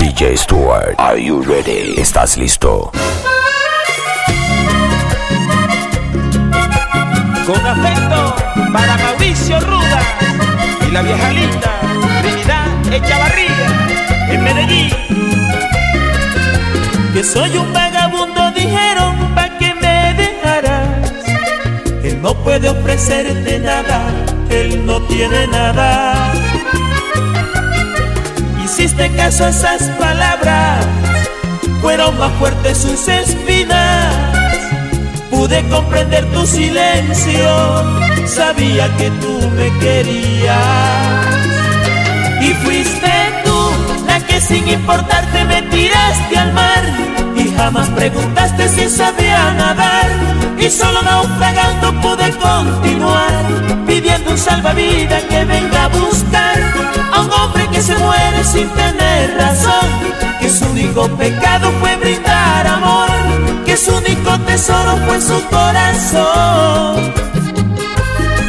DJ Stuart, are you ready? ¿Estás listo? Con afecto para Mauricio Ruda y la vieja linda Trinidad Echavarría en Medellín. Que soy un vagabundo, dijeron, pa' que me dejarás. Él no puede ofrecerte nada, él no tiene nada. Hiciste caso a esas palabras, fueron más fuertes sus espinas. Pude comprender tu silencio, sabía que tú me querías. Y fuiste tú la que sin importarte me tiraste al mar. Jamás preguntaste si sabía nadar. Y solo naufragando pude continuar, pidiendo un salvavidas que venga a buscar a un hombre que se muere sin tener razón. Que su único pecado fue brindar amor, que su único tesoro fue su corazón.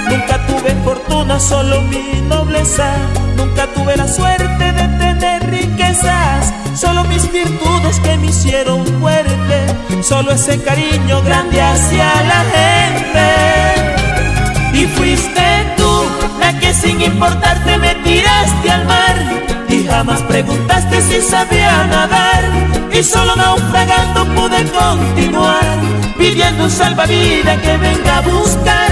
Nunca tuve fortuna, solo mi nobleza. Nunca tuve la suerte de tener riquezas. Solo mis virtudes que me hicieron fuerte. Solo ese cariño grande hacia la gente. Y fuiste tú la que sin importarte me tiraste al mar. Y jamás preguntaste si sabía nadar. Y solo naufragando pude continuar. Pidiendo un salvavidas que venga a buscar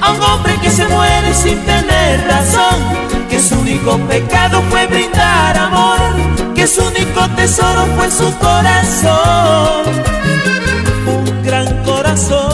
a un hombre que se muere sin tener razón, que su único pecado fue brindar amor, que su único tesoro fue su corazón, un gran corazón.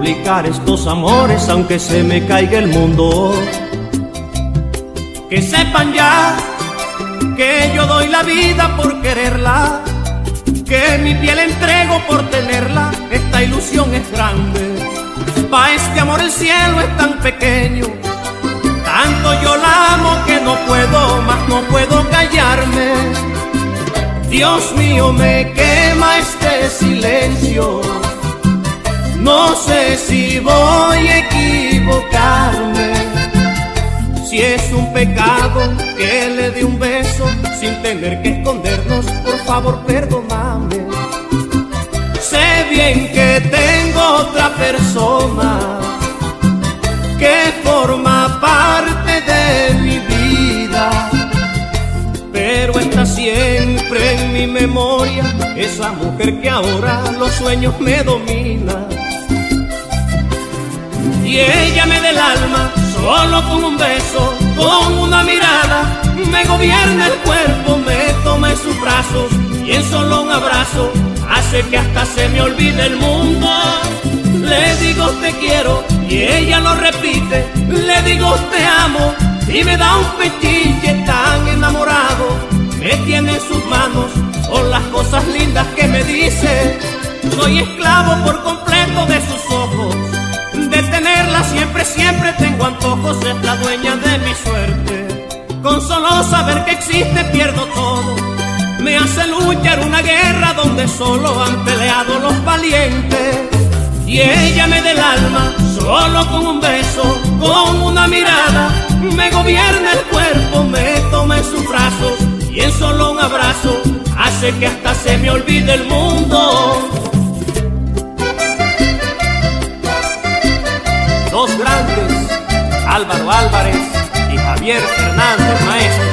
Publicar estos amores aunque se me caiga el mundo. Que sepan ya que yo doy la vida por quererla, que mi piel entrego por tenerla. Esta ilusión es grande, pa' este amor el cielo es tan pequeño. Tanto yo la amo que no puedo más, no puedo callarme. Dios mío, me quema este silencio. No sé si voy a equivocarme. Si es un pecado que le dé un beso sin tener que escondernos, por favor perdóname. Sé bien que tengo otra persona que forma parte de mi vida, pero está siempre en mi memoria esa mujer que ahora los sueños me domina. Y ella me da el alma solo con un beso, con una mirada, me gobierna el cuerpo, me toma en sus brazos y en solo un abrazo hace que hasta se me olvide el mundo. Le digo te quiero y ella lo repite, le digo te amo y me da un pechiche tan enamorado, me tiene en sus manos por las cosas lindas que me dice. Soy esclavo por completo de sus ojos, siempre, siempre tengo antojos, es la dueña de mi suerte. Con solo saber que existe pierdo todo, me hace luchar una guerra donde solo han peleado los valientes. Y ella me da el alma solo con un beso, con una mirada, me gobierna el cuerpo, me toma en sus brazos y en solo un abrazo hace que hasta se me olvide el mundo. Álvaro Álvarez y Javier Fernández Maestro.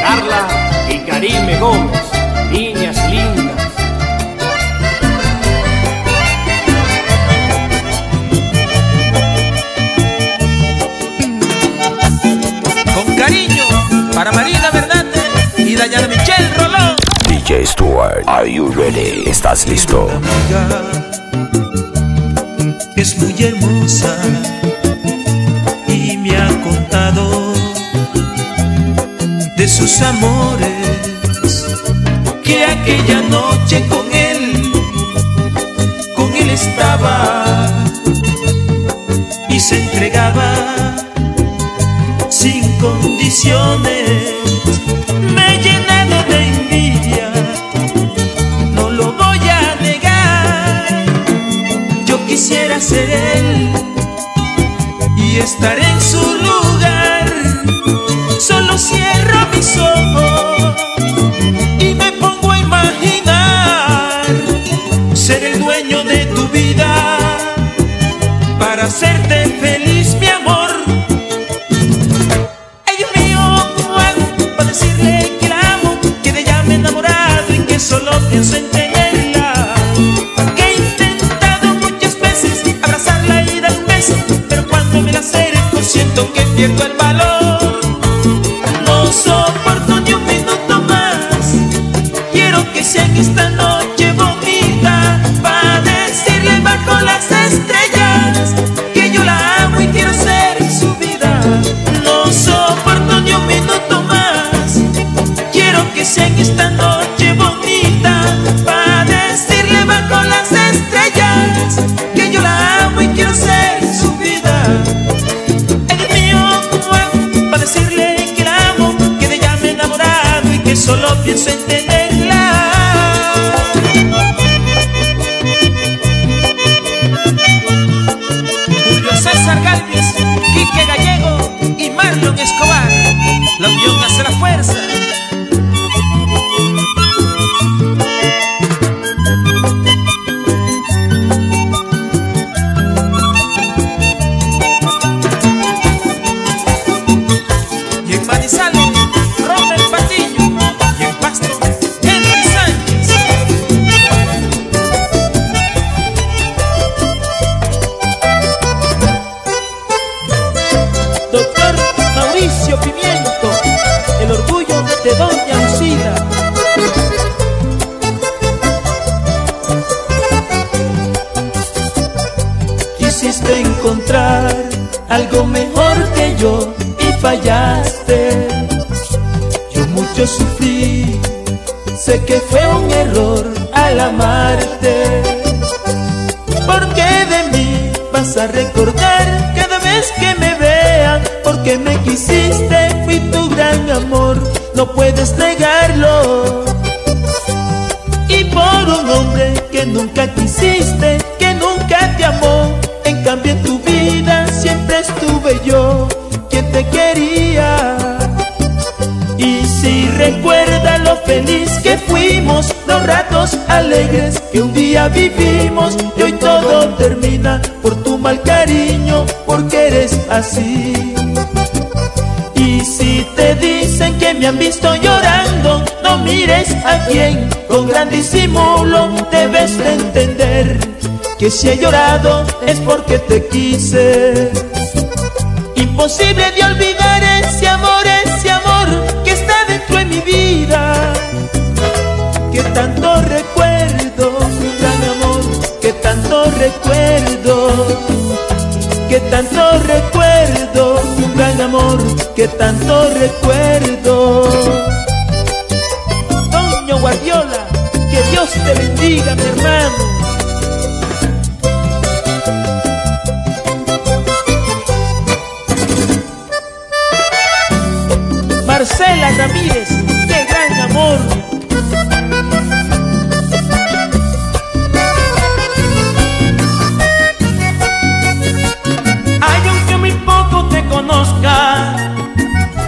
Carla y Karime Gómez, niñas lindas. Con cariño para Marina DJ Stuart, are you ready? ¿Estás listo? es muy hermosa y me ha contado de sus amores que aquella noche con él con él estaba y se entregaba sin condiciones me he llenado quisiera ser él y estar en su lugar. Solo cierro mis ojos y me pongo a imaginar ser el dueño de tu vida para hacerte feliz, mi amor. Dios mío, ¿cómo hago para decirle que la amo? Que de ella me he enamorado y que solo pienso en tenerla. Fuerza. Porque me quisiste, fui tu gran amor No puedes negarlo Y por un hombre que nunca quisiste Que nunca te amó En cambio en tu vida siempre estuve yo Quien te quería y si recuerda lo feliz que fuimos, los ratos alegres que un día vivimos y hoy todo termina por tu mal cariño, porque eres así. Me han visto llorando, no mires a quien con gran disimulo debes de entender que si he llorado es porque te quise. Imposible de olvidar ese amor, ese amor que está dentro de mi vida. Que tanto recuerdo, gran amor, que tanto recuerdo. Que tanto recuerdo, un gran amor, que tanto recuerdo. Toño Guardiola, que Dios te bendiga, mi hermano. Marcela Ramírez,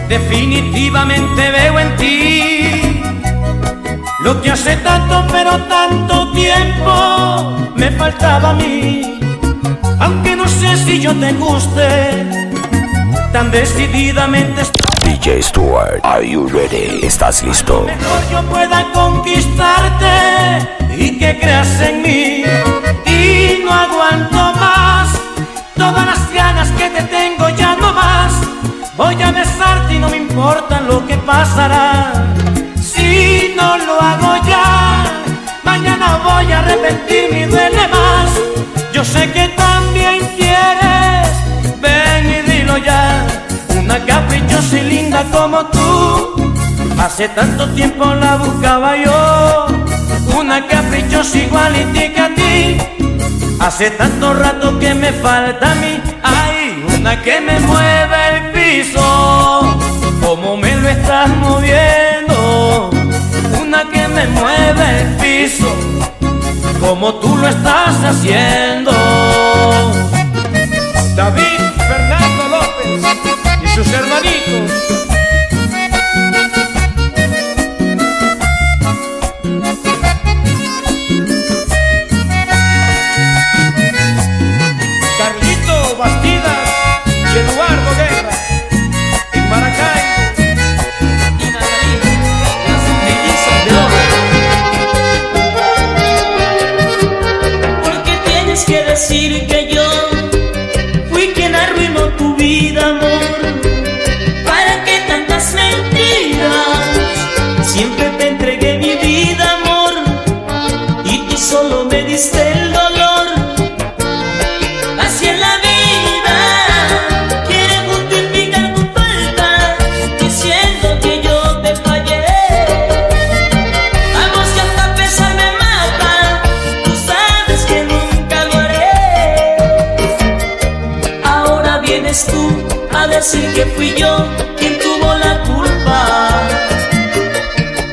definitivamente veo en ti Lo que hace tanto pero tanto tiempo me faltaba a mí. Aunque no sé si yo te guste, tan decididamente DJ Stuart, are you ready? ¿Estás listo? Mejor yo pueda conquistarte y que creas en mí. Importa lo que pasará. Si no lo hago ya, mañana voy a arrepentirme y duele más. Yo sé que también quieres, ven y dilo ya. Una caprichosa y linda como tú, hace tanto tiempo la buscaba yo. Una caprichosa igualita a ti, hace tanto rato que me falta a mí. Hay una que me mueve el piso, moviendo. Una que me mueve el piso, como tú lo estás haciendo. David Fernando López y sus hermanitos. A decir que fui yo quien tuvo la culpa.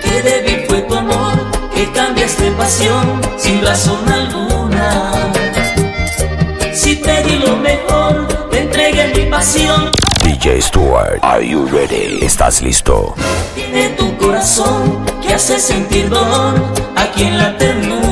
Que débil fue tu amor, que cambiaste pasión sin razón alguna. Si te di lo mejor, te entregué mi pasión. DJ Stuart, are you ready? ¿Estás listo? Tiene tu corazón que hace sentir dolor aquí en la ternura.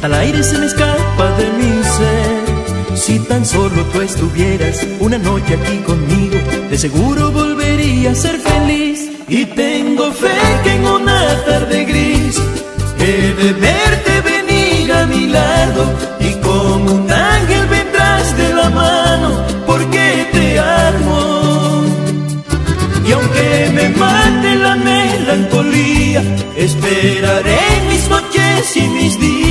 Hasta el aire se me escapa de mi ser. Si tan solo tú estuvieras una noche aquí conmigo, de seguro volvería a ser feliz. Y tengo fe que en una tarde gris he de verte venir a mi lado y como un ángel vendrás de la mano porque te amo. Y aunque me mate la melancolía, esperaré mis noches y mis días.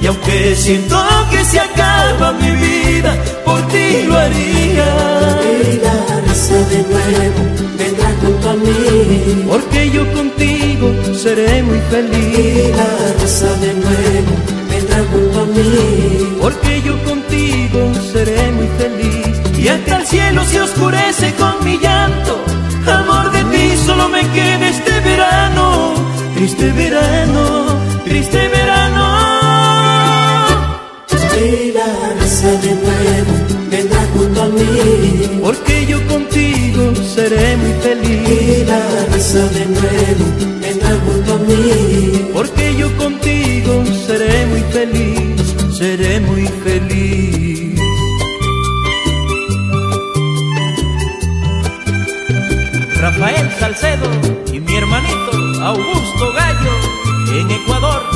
Y aunque siento que se acaba mi vida, por ti lo haría. Risa de nuevo vendrá junto a mí. Porque yo contigo seré muy feliz. risa de nuevo vendrá junto a mí. Porque yo contigo seré muy feliz. Y hasta el cielo se oscurece con mi llanto. Amor de ti solo me queda este verano. Triste verano, triste verano. Feliz. Y la risa de nuevo venga junto a mí. Porque yo contigo seré muy feliz, seré muy feliz. Rafael Salcedo y mi hermanito Augusto Gallo en Ecuador.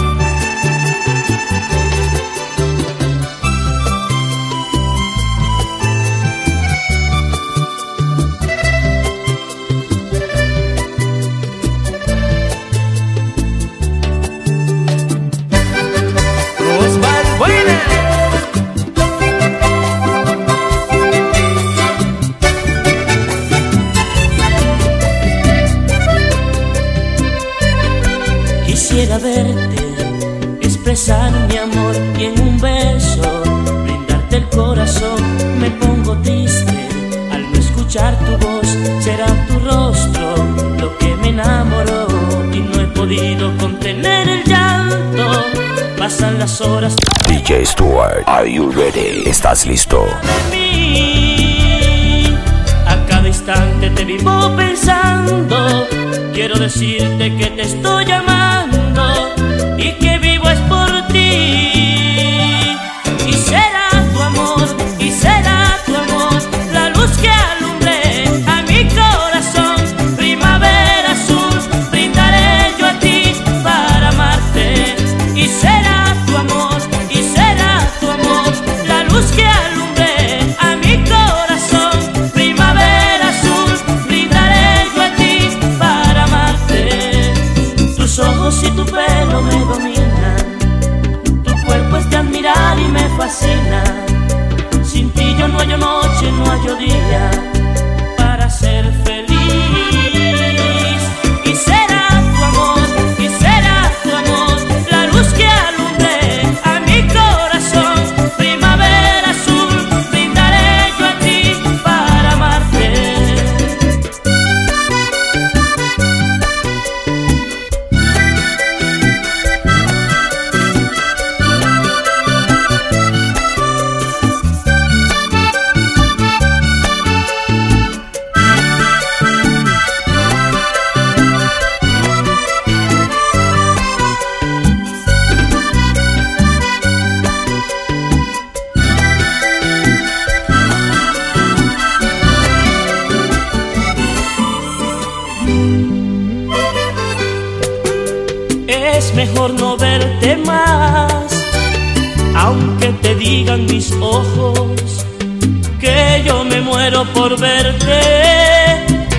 Quisiera verte, expresar mi amor y en un beso brindarte el corazón. Me pongo triste al no escuchar tu voz, será tu rostro lo que me enamoró y no he podido contener el llanto. Pasan las horas DJ Stuart, are you ready? ¿Estás listo? de mí. A cada instante te vivo pensando. Quiero decirte que te estoy llamando es mejor no verte más, aunque te digan mis ojos que yo me muero por verte.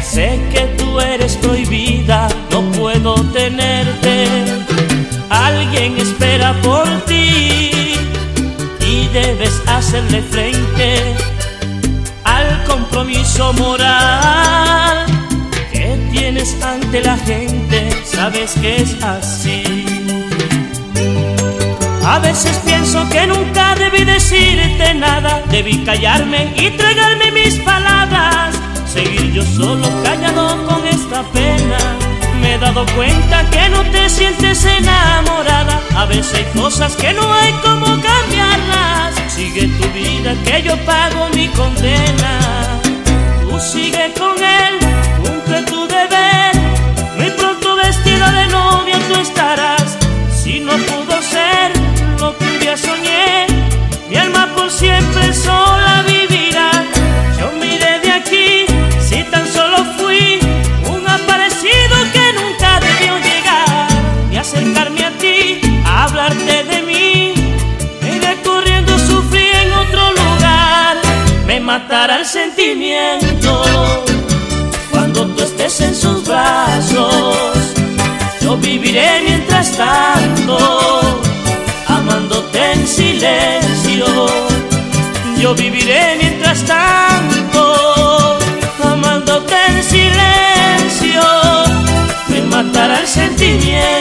Sé que tú eres prohibida, no puedo tenerte. Alguien espera por ti y debes hacerle frente al compromiso moral que tienes ante la gente, sabes que es así. A veces pienso que nunca debí decirte nada, debí callarme y tragarme mis palabras, seguir yo solo callado con esta pena. Me he dado cuenta que no te sientes enamorada, a veces hay cosas que no hay como cambiarlas. Sigue tu vida que yo pago mi condena. Tú sigue con él, día soñé, mi alma por siempre sola vivirá. Yo miré de aquí, si tan solo fui un aparecido que nunca debió llegar. Y acercarme a ti, a hablarte de mí. Iré corriendo, sufrí en otro lugar. Me matará el sentimiento cuando tú estés en sus brazos. Yo viviré mientras tanto, silencio. Yo viviré mientras tanto, amándote en silencio. Me matará el sentimiento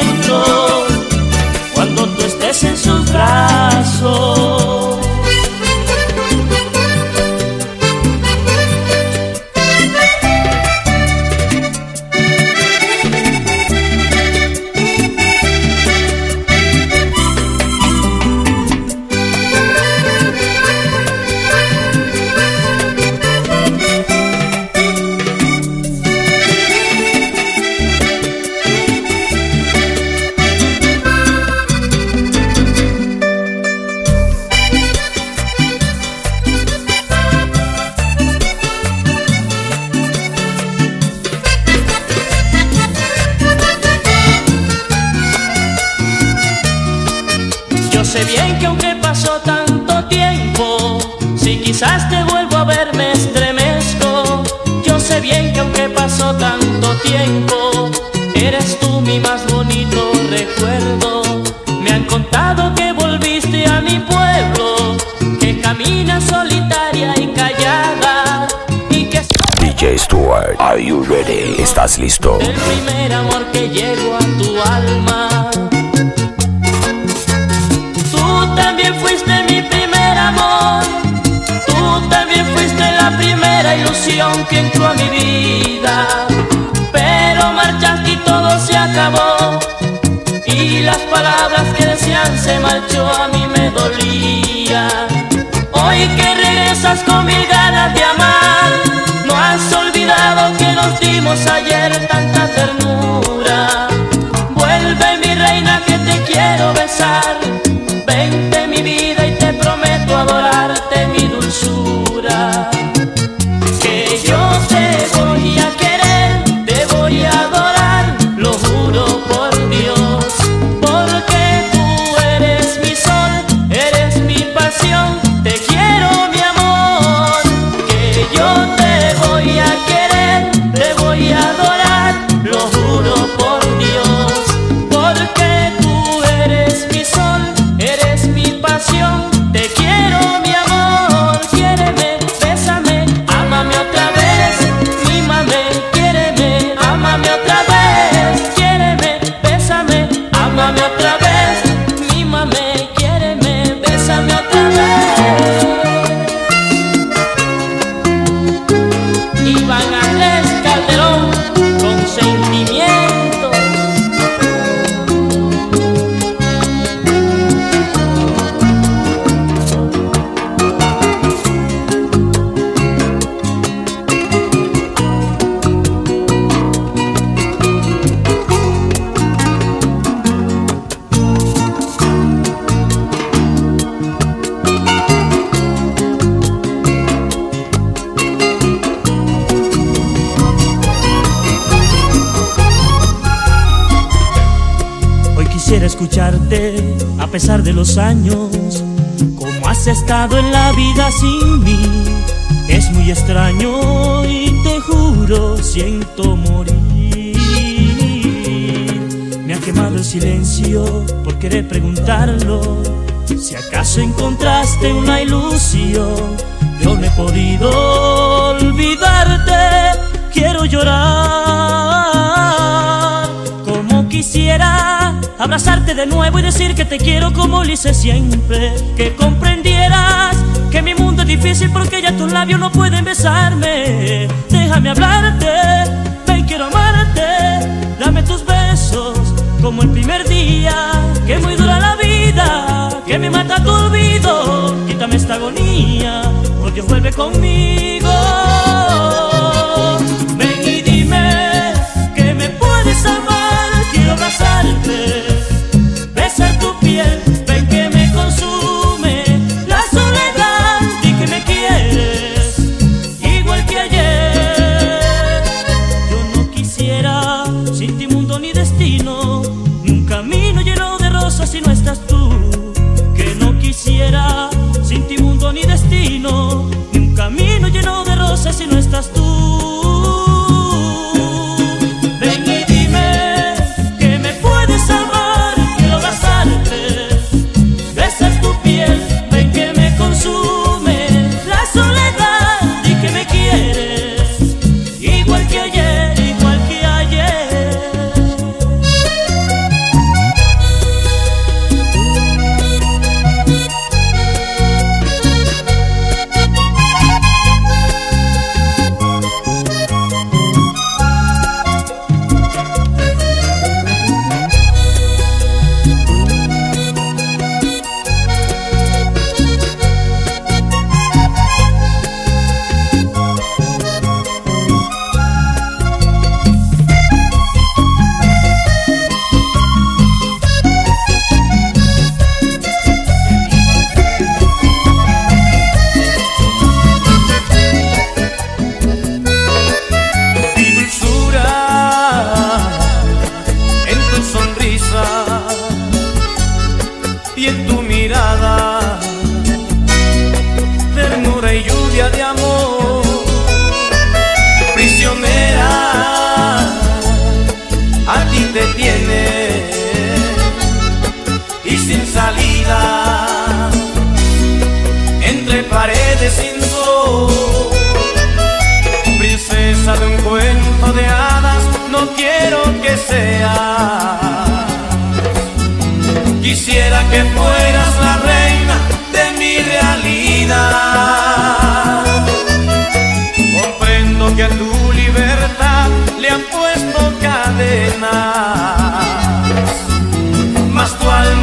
Are you ready? ¿Estás listo? el primer amor que llegó a tu alma. Tú también fuiste mi primer amor. Tú también fuiste la primera ilusión que entró a mi vida. Pero marchaste y todo se acabó. Y las palabras que decían se marchó a mí me dolía. Hoy que regresas con mil ganas de amar, no has olvidado que nos dimos ayer tanta ternura. Años. Como has estado en la vida sin mí? Es muy extraño y te juro siento morir. Me ha quemado el silencio por querer preguntarlo. Si acaso encontraste una ilusión, yo no he podido olvidarte. Quiero llorar como quisiera abrazarte de nuevo y decir que te quiero como lo hice siempre. Que comprendieras que mi mundo es difícil porque ya tus labios no pueden besarme. Déjame hablarte, ven quiero amarte. Dame tus besos como el primer día. Que muy dura la vida, que me mata tu olvido. Quítame esta agonía, por Dios vuelve conmigo. Ven y dime que me puedes amar, quiero abrazarte, besar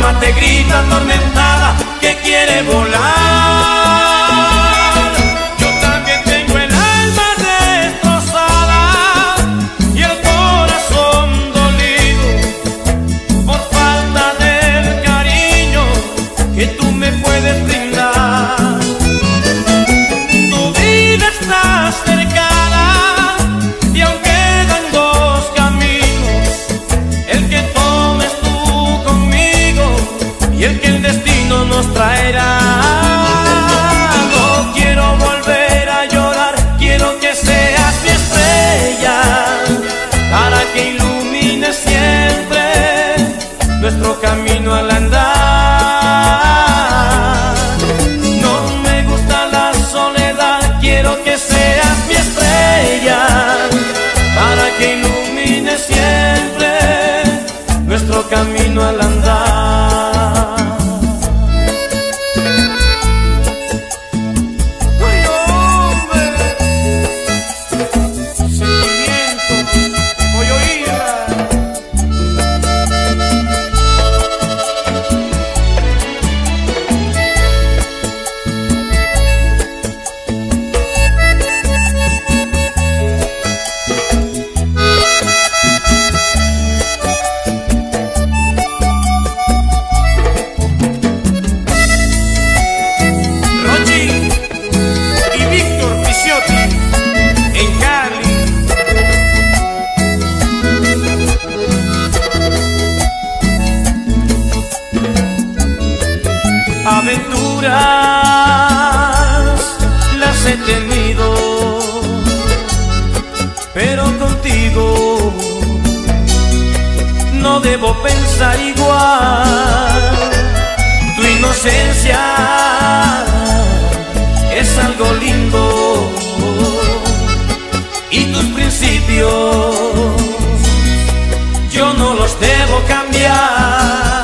alma te grita atormentada que quiere volar. Debo pensar igual tu inocencia es algo lindo y tus principios yo no los debo cambiar.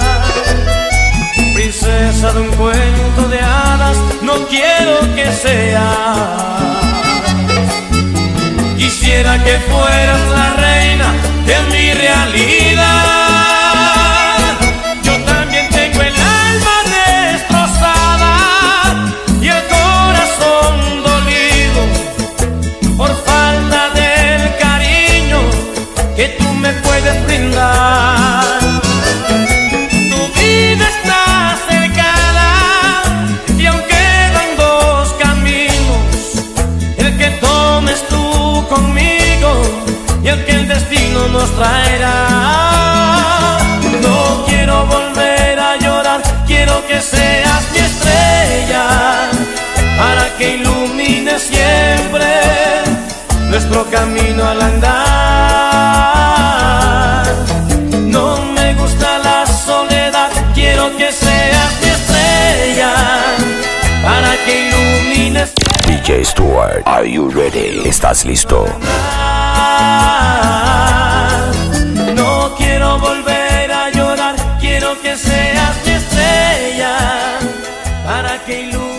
Princesa de un cuento de hadas, no quiero que seas. Quisiera que fueras la reina de mi realidad. Brindar. Tu vida está cercana y aún quedan dos caminos, el que tomes tú conmigo y el que el destino nos traerá. No quiero volver a llorar, quiero que seas mi estrella para que ilumine siempre nuestro camino al andar. DJ Stewart. Are you ready? ¿Estás listo? No quiero volver a llorar, quiero que seas mi estrella para que ilumine.